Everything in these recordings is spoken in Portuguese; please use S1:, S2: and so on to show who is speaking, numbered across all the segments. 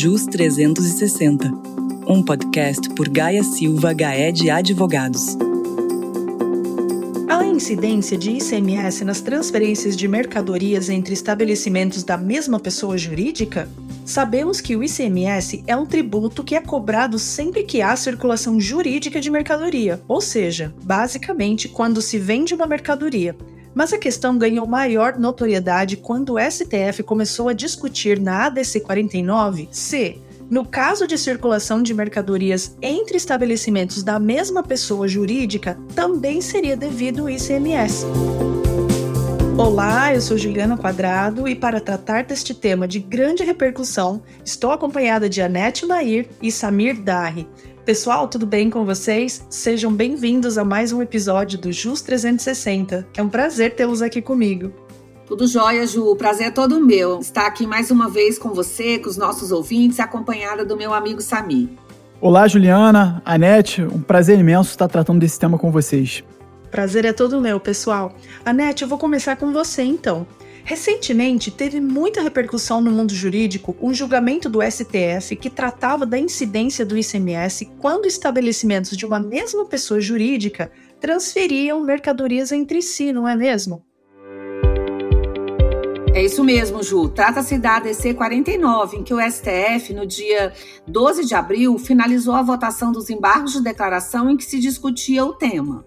S1: JUS 360, um podcast por Gaia Silva Gaed Advogados.
S2: A incidência de ICMS nas transferências de mercadorias entre estabelecimentos da mesma pessoa jurídica? Sabemos que o ICMS é um tributo que é cobrado sempre que há circulação jurídica de mercadoria, ou seja, basicamente quando se vende uma mercadoria. Mas a questão ganhou maior notoriedade quando o STF começou a discutir na ADC 49 se, no caso de circulação de mercadorias entre estabelecimentos da mesma pessoa jurídica, também seria devido o ICMS. Olá, eu sou Juliana Quadrado e para tratar deste tema de grande repercussão, estou acompanhada de Anete Nair e Samir Darri. Pessoal, tudo bem com vocês? Sejam bem-vindos a mais um episódio do JUS 360. É um prazer tê-los aqui comigo.
S3: Tudo jóia, Ju. O prazer é todo meu estar aqui mais uma vez com você, com os nossos ouvintes, acompanhada do meu amigo Samir.
S4: Olá, Juliana, Anete, um prazer imenso estar tratando desse tema com vocês.
S2: Prazer é todo meu, pessoal. Anete, eu vou começar com você então. Recentemente, teve muita repercussão no mundo jurídico um julgamento do STF que tratava da incidência do ICMS quando estabelecimentos de uma mesma pessoa jurídica transferiam mercadorias entre si, não é mesmo?
S3: É isso mesmo, Ju. Trata-se da ADC 49, em que o STF, no dia 12 de abril, finalizou a votação dos embargos de declaração em que se discutia o tema.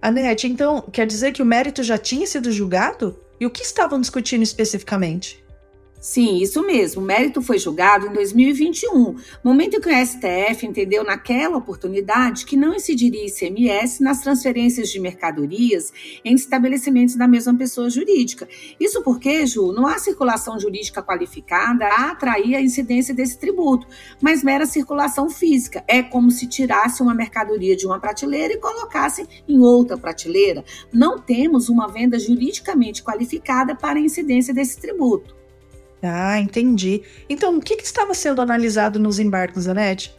S2: Anete, então quer dizer que o mérito já tinha sido julgado? E o que estavam discutindo especificamente?
S3: Sim, isso mesmo. O mérito foi julgado em 2021, momento em que o STF entendeu naquela oportunidade que não incidiria ICMS nas transferências de mercadorias em estabelecimentos da mesma pessoa jurídica. Isso porque, Ju, não há circulação jurídica qualificada a atrair a incidência desse tributo, mas mera circulação física. É como se tirasse uma mercadoria de uma prateleira e colocasse em outra prateleira. Não temos uma venda juridicamente qualificada para a incidência desse tributo.
S2: Ah, entendi. Então, o que, que estava sendo analisado nos embargos, Anete?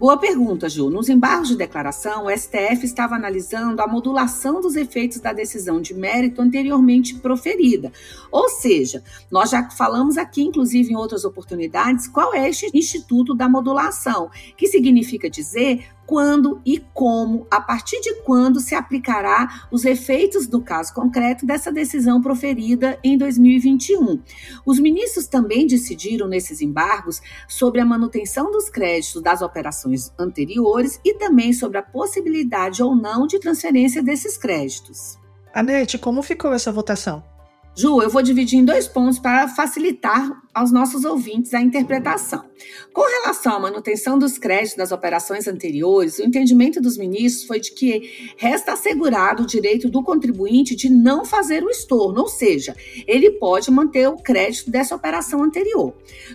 S3: Boa pergunta, Ju. Nos embargos de declaração, o STF estava analisando a modulação dos efeitos da decisão de mérito anteriormente proferida. Ou seja, nós já falamos aqui, inclusive em outras oportunidades, qual é este instituto da modulação, que significa dizer quando e como, a partir de quando se aplicará os efeitos do caso concreto dessa decisão proferida em 2021. Os ministros também decidiram nesses embargos sobre a manutenção dos créditos das operações anteriores e também sobre a possibilidade ou não de transferência desses créditos.
S2: Anete, como ficou essa votação?
S3: Ju, eu vou dividir em dois pontos para facilitar aos nossos ouvintes a interpretação. Com relação à manutenção dos créditos das operações anteriores, o entendimento dos ministros foi de que resta assegurado o direito do contribuinte de não fazer o estorno, ou seja, ele pode manter o crédito dessa operação anterior.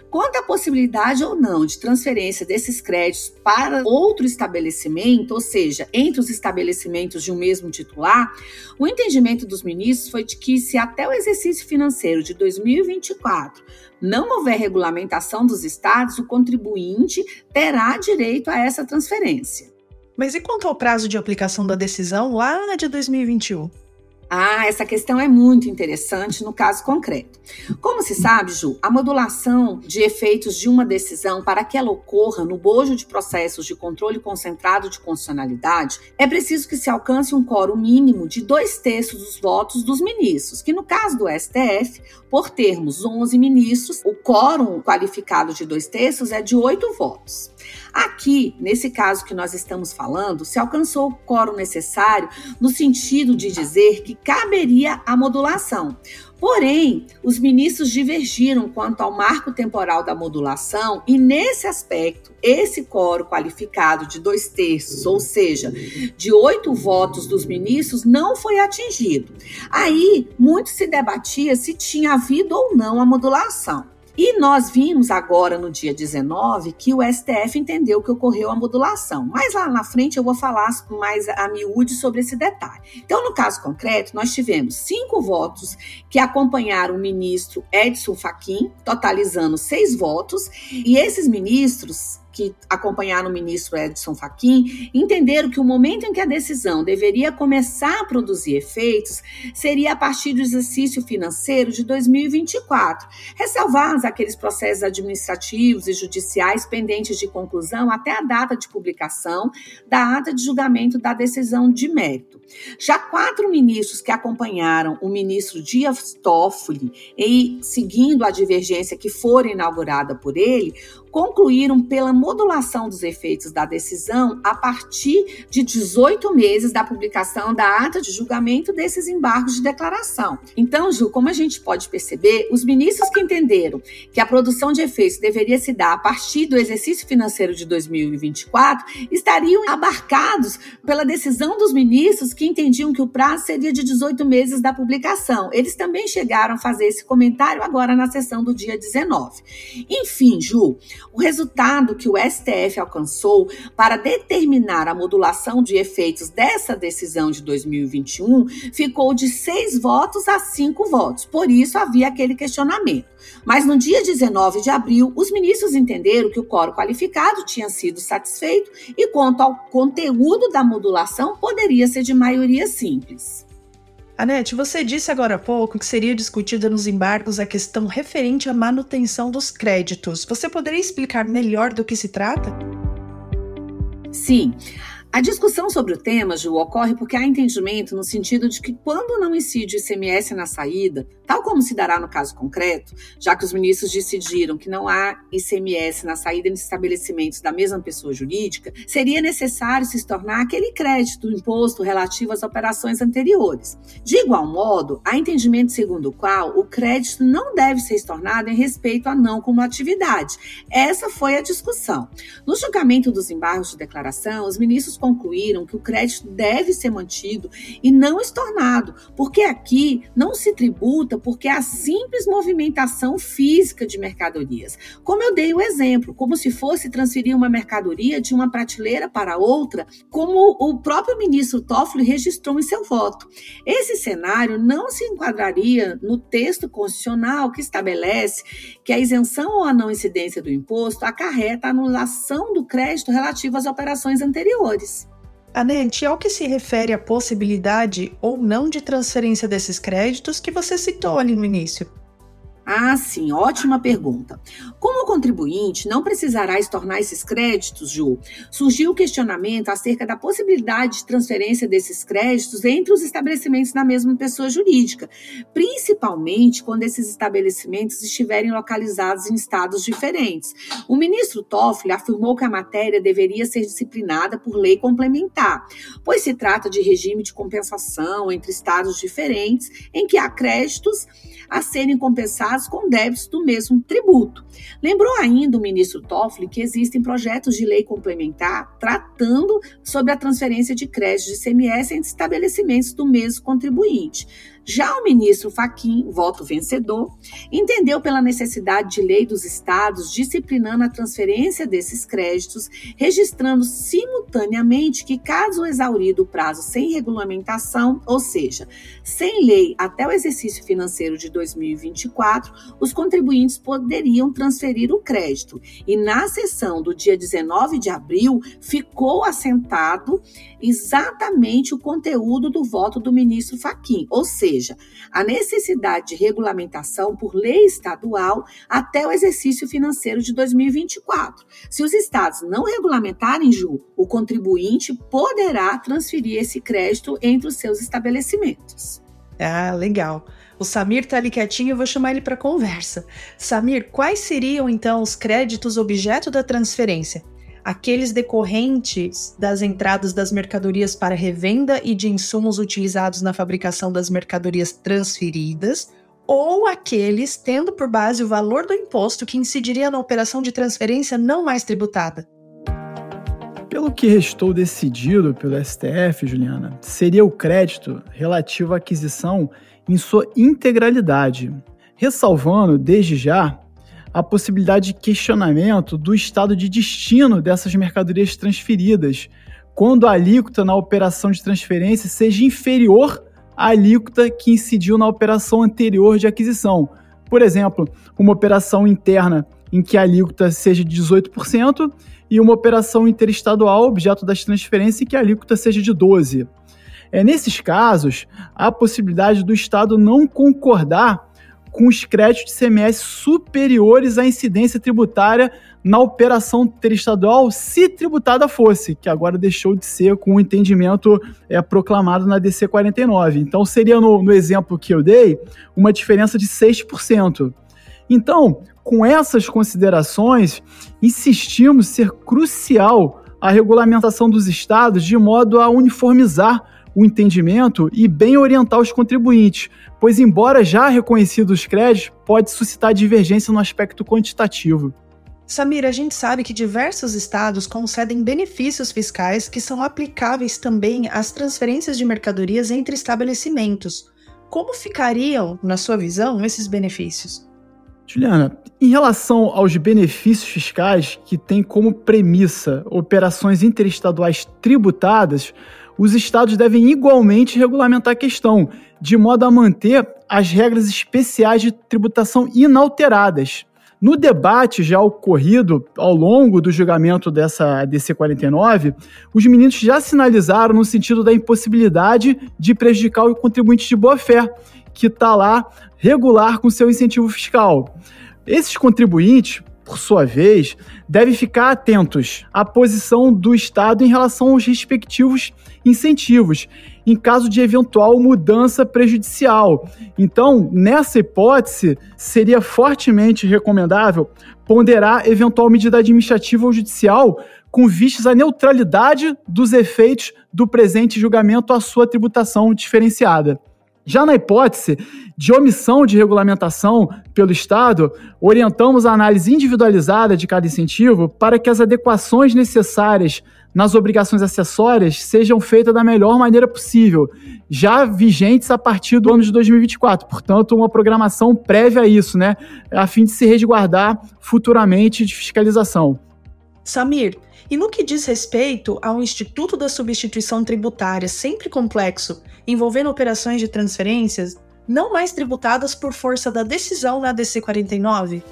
S3: Quanto à possibilidade ou não de transferência desses créditos para outro estabelecimento, ou seja, entre os estabelecimentos de um mesmo titular, o entendimento dos ministros foi de que se até o exercício financeiro de 2024 não houver regulamentação dos estados, o contribuinte terá direito a essa transferência.
S2: Mas e quanto ao prazo de aplicação da decisão lá de 2021?
S3: Ah, essa questão é muito interessante no caso concreto. Como se sabe, Ju, a modulação de efeitos de uma decisão para que ela ocorra no bojo de processos de controle concentrado de constitucionalidade, é preciso que se alcance um quórum mínimo de dois terços dos votos dos ministros, que no caso do STF, por termos 11 ministros, o quórum qualificado de dois terços é de oito votos. Aqui, nesse caso que nós estamos falando, se alcançou o quórum necessário no sentido de dizer que caberia a modulação. Porém, os ministros divergiram quanto ao marco temporal da modulação e, nesse aspecto, esse quórum qualificado de dois terços, ou seja, de oito votos dos ministros, não foi atingido. Aí, muito se debatia se tinha havido ou não a modulação. E nós vimos agora no dia 19 que o STF entendeu que ocorreu a modulação. Mas lá na frente eu vou falar mais a miúde sobre esse detalhe. Então, no caso concreto, nós tivemos cinco votos que acompanharam o ministro Edson Fachin, totalizando seis votos, e esses ministros que acompanharam o ministro Edson Fachin entenderam que o momento em que a decisão deveria começar a produzir efeitos seria a partir do exercício financeiro de 2024, ressalvados aqueles processos administrativos e judiciais pendentes de conclusão até a data de publicação da ata de julgamento da decisão de mérito. Já quatro ministros que acompanharam o ministro Dias Toffoli e seguindo a divergência que for inaugurada por ele, concluíram pela modulação dos efeitos da decisão a partir de 18 meses da publicação da ata de julgamento desses embargos de declaração. Então, Ju, como a gente pode perceber, os ministros que entenderam que a produção de efeitos deveria se dar a partir do exercício financeiro de 2024 estariam abarcados pela decisão dos ministros que entendiam que o prazo seria de 18 meses da publicação. Eles também chegaram a fazer esse comentário agora na sessão do dia 19. Enfim, Ju, o resultado que o STF alcançou para determinar a modulação de efeitos dessa decisão de 2021 ficou de seis votos a cinco votos. Por isso havia aquele questionamento. Mas no dia 19 de abril, os ministros entenderam que o quórum qualificado tinha sido satisfeito e quanto ao conteúdo da modulação poderia ser de maioria simples.
S2: Anete, você disse agora há pouco que seria discutida nos embargos a questão referente à manutenção dos créditos. Você poderia explicar melhor do que se trata?
S3: Sim. A discussão sobre o tema, Ju, ocorre porque há entendimento no sentido de que quando não incide o ICMS na saída, tal como se dará no caso concreto, já que os ministros decidiram que não há ICMS na saída de estabelecimentos da mesma pessoa jurídica, seria necessário se tornar aquele crédito do imposto relativo às operações anteriores. De igual modo, há entendimento segundo o qual o crédito não deve ser estornado em respeito à não cumulatividade. Essa foi a discussão. No julgamento dos embargos de declaração, os ministros concluíram que o crédito deve ser mantido e não estornado, porque aqui não se tributa porque é a simples movimentação física de mercadorias. Como eu dei o exemplo, como se fosse transferir uma mercadoria de uma prateleira para outra, como o próprio ministro Toffoli registrou em seu voto. Esse cenário não se enquadraria no texto constitucional que estabelece que a isenção ou a não incidência do imposto acarreta a anulação do crédito relativo às operações anteriores.
S2: Anete, ao que se refere à possibilidade ou não de transferência desses créditos que você citou ali no início?
S3: Ah, sim, ótima pergunta. Como o contribuinte não precisará estornar esses créditos, Ju, surgiu o questionamento acerca da possibilidade de transferência desses créditos entre os estabelecimentos da mesma pessoa jurídica, principalmente quando esses estabelecimentos estiverem localizados em estados diferentes. O ministro Toffoli afirmou que a matéria deveria ser disciplinada por lei complementar, pois se trata de regime de compensação entre estados diferentes em que há créditos a serem compensados com débitos do mesmo tributo. Lembrou ainda o ministro Toffoli que existem projetos de lei complementar tratando sobre a transferência de créditos de CMS entre estabelecimentos do mesmo contribuinte. Já o ministro Faquim, voto vencedor, entendeu pela necessidade de lei dos estados disciplinando a transferência desses créditos, registrando simultaneamente que, caso exaurido o prazo sem regulamentação, ou seja, sem lei até o exercício financeiro de 2024, os contribuintes poderiam transferir o crédito. E na sessão do dia 19 de abril, ficou assentado exatamente o conteúdo do voto do ministro Faquim, ou seja, seja, a necessidade de regulamentação por lei estadual até o exercício financeiro de 2024. Se os estados não regulamentarem, Ju, o contribuinte poderá transferir esse crédito entre os seus estabelecimentos.
S2: Ah, legal. O Samir tá ali quietinho, eu vou chamar ele para conversa. Samir, quais seriam então os créditos objeto da transferência? Aqueles decorrentes das entradas das mercadorias para revenda e de insumos utilizados na fabricação das mercadorias transferidas, ou aqueles tendo por base o valor do imposto que incidiria na operação de transferência não mais tributada.
S4: Pelo que restou decidido pelo STF, Juliana, seria o crédito relativo à aquisição em sua integralidade, ressalvando desde já a possibilidade de questionamento do estado de destino dessas mercadorias transferidas, quando a alíquota na operação de transferência seja inferior à alíquota que incidiu na operação anterior de aquisição. Por exemplo, uma operação interna em que a alíquota seja de 18%, e uma operação interestadual, objeto das transferências, em que a alíquota seja de 12%. É, nesses casos, há a possibilidade do Estado não concordar com os créditos de CMS superiores à incidência tributária na operação interestadual, se tributada fosse, que agora deixou de ser com o entendimento é, proclamado na DC 49. Então, seria, no, no exemplo que eu dei, uma diferença de 6%. Então, com essas considerações, insistimos ser crucial a regulamentação dos estados de modo a uniformizar o entendimento e bem orientar os contribuintes, pois, embora já reconhecidos os créditos, pode suscitar divergência no aspecto quantitativo.
S2: Samir, a gente sabe que diversos estados concedem benefícios fiscais que são aplicáveis também às transferências de mercadorias entre estabelecimentos. Como ficariam, na sua visão, esses benefícios?
S4: Juliana, em relação aos benefícios fiscais que têm como premissa operações interestaduais tributadas, os estados devem igualmente regulamentar a questão, de modo a manter as regras especiais de tributação inalteradas. No debate já ocorrido ao longo do julgamento dessa DC 49, os ministros já sinalizaram no sentido da impossibilidade de prejudicar o contribuinte de boa-fé, que está lá regular com seu incentivo fiscal. Esses contribuintes, por sua vez, devem ficar atentos à posição do Estado em relação aos respectivos incentivos, em caso de eventual mudança prejudicial. Então, nessa hipótese, seria fortemente recomendável ponderar eventual medida administrativa ou judicial com vistas à neutralidade dos efeitos do presente julgamento à sua tributação diferenciada. Já na hipótese de omissão de regulamentação pelo Estado, orientamos a análise individualizada de cada incentivo para que as adequações necessárias nas obrigações acessórias sejam feitas da melhor maneira possível, já vigentes a partir do ano de 2024. Portanto, uma programação prévia a isso, né? A fim de se resguardar futuramente de fiscalização.
S2: Samir, e no que diz respeito ao Instituto da Substituição Tributária, sempre complexo, envolvendo operações de transferências, não mais tributadas por força da decisão na DC 49?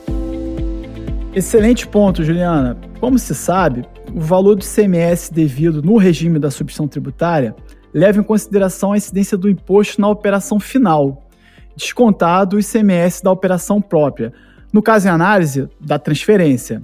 S4: Excelente ponto, Juliana. Como se sabe, o valor do ICMS devido no regime da substituição tributária leva em consideração a incidência do imposto na operação final, descontado o ICMS da operação própria, no caso em análise, da transferência.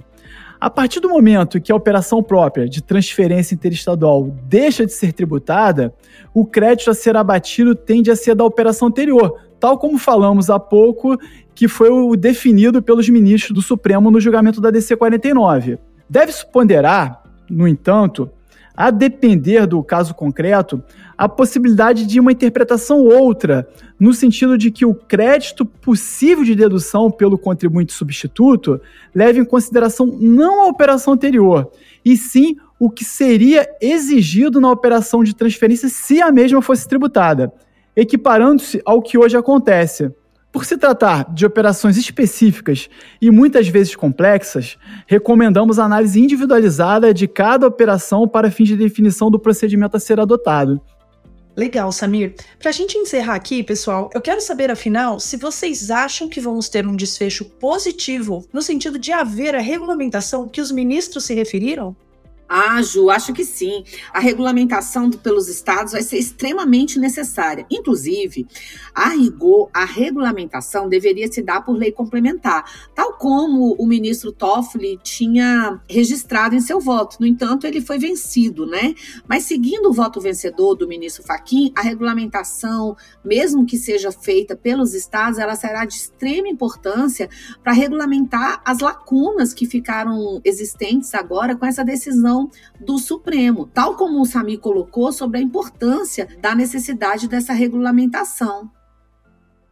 S4: A partir do momento que a operação própria de transferência interestadual deixa de ser tributada, o crédito a ser abatido tende a ser da operação anterior, tal como falamos há pouco, que foi o definido pelos ministros do Supremo no julgamento da DC 49. Deve-se ponderar, no entanto, a depender do caso concreto, a possibilidade de uma interpretação outra, no sentido de que o crédito possível de dedução pelo contribuinte substituto leve em consideração não a operação anterior, e sim o que seria exigido na operação de transferência se a mesma fosse tributada, equiparando-se ao que hoje acontece. Por se tratar de operações específicas e muitas vezes complexas, recomendamos a análise individualizada de cada operação para fins de definição do procedimento a ser adotado.
S2: Legal, Samir. Para a gente encerrar aqui, pessoal, eu quero saber, afinal, se vocês acham que vamos ter um desfecho positivo no sentido de haver a regulamentação que os ministros se referiram?
S3: Ah, Ju, acho que sim. A regulamentação pelos estados vai ser extremamente necessária. Inclusive, a rigor, a regulamentação deveria se dar por lei complementar, tal como o ministro Toffoli tinha registrado em seu voto. No entanto, ele foi vencido, né? Mas seguindo o voto vencedor do ministro Faquim, a regulamentação, mesmo que seja feita pelos estados, ela será de extrema importância para regulamentar as lacunas que ficaram existentes agora com essa decisão do Supremo, tal como o Sami colocou sobre a importância da necessidade dessa regulamentação.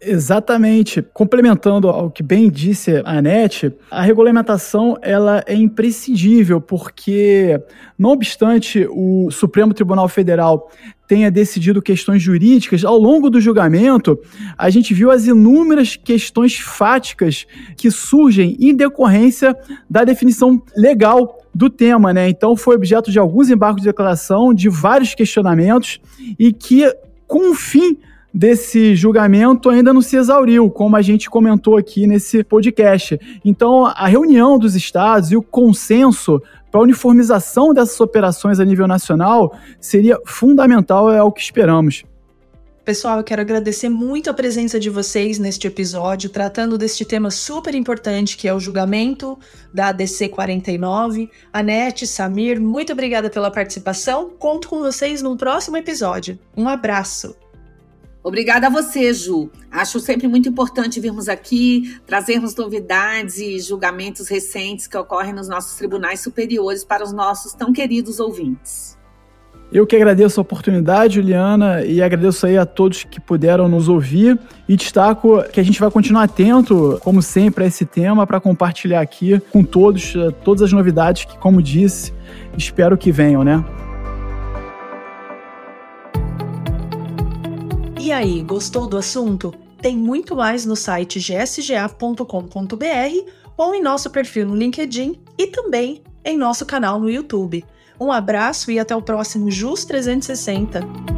S4: Exatamente. Complementando ao que bem disse a Anete, a regulamentação ela é imprescindível porque, não obstante o Supremo Tribunal Federal tenha decidido questões jurídicas, ao longo do julgamento, a gente viu as inúmeras questões fáticas que surgem em decorrência da definição legal do tema, né? Então foi objeto de alguns embargos de declaração, de vários questionamentos e que, com o fim desse julgamento ainda não se exauriu, como a gente comentou aqui nesse podcast. Então, a reunião dos estados e o consenso para a uniformização dessas operações a nível nacional seria fundamental, é o que esperamos.
S2: Pessoal, eu quero agradecer muito a presença de vocês neste episódio, tratando deste tema super importante que é o julgamento da ADC 49. Anete, Samir, muito obrigada pela participação. Conto com vocês num próximo episódio. Um abraço.
S3: Obrigada a você, Ju. Acho sempre muito importante virmos aqui, trazermos novidades e julgamentos recentes que ocorrem nos nossos tribunais superiores para os nossos tão queridos ouvintes.
S4: Eu que agradeço a oportunidade, Juliana, e agradeço aí a todos que puderam nos ouvir e destaco que a gente vai continuar atento, como sempre, a esse tema para compartilhar aqui com todos eh, todas as novidades que, como disse, espero que venham, né?
S2: E aí, gostou do assunto? Tem muito mais no site gsga.com.br ou em nosso perfil no LinkedIn e também em nosso canal no YouTube. Um abraço e até o próximo JUS 360.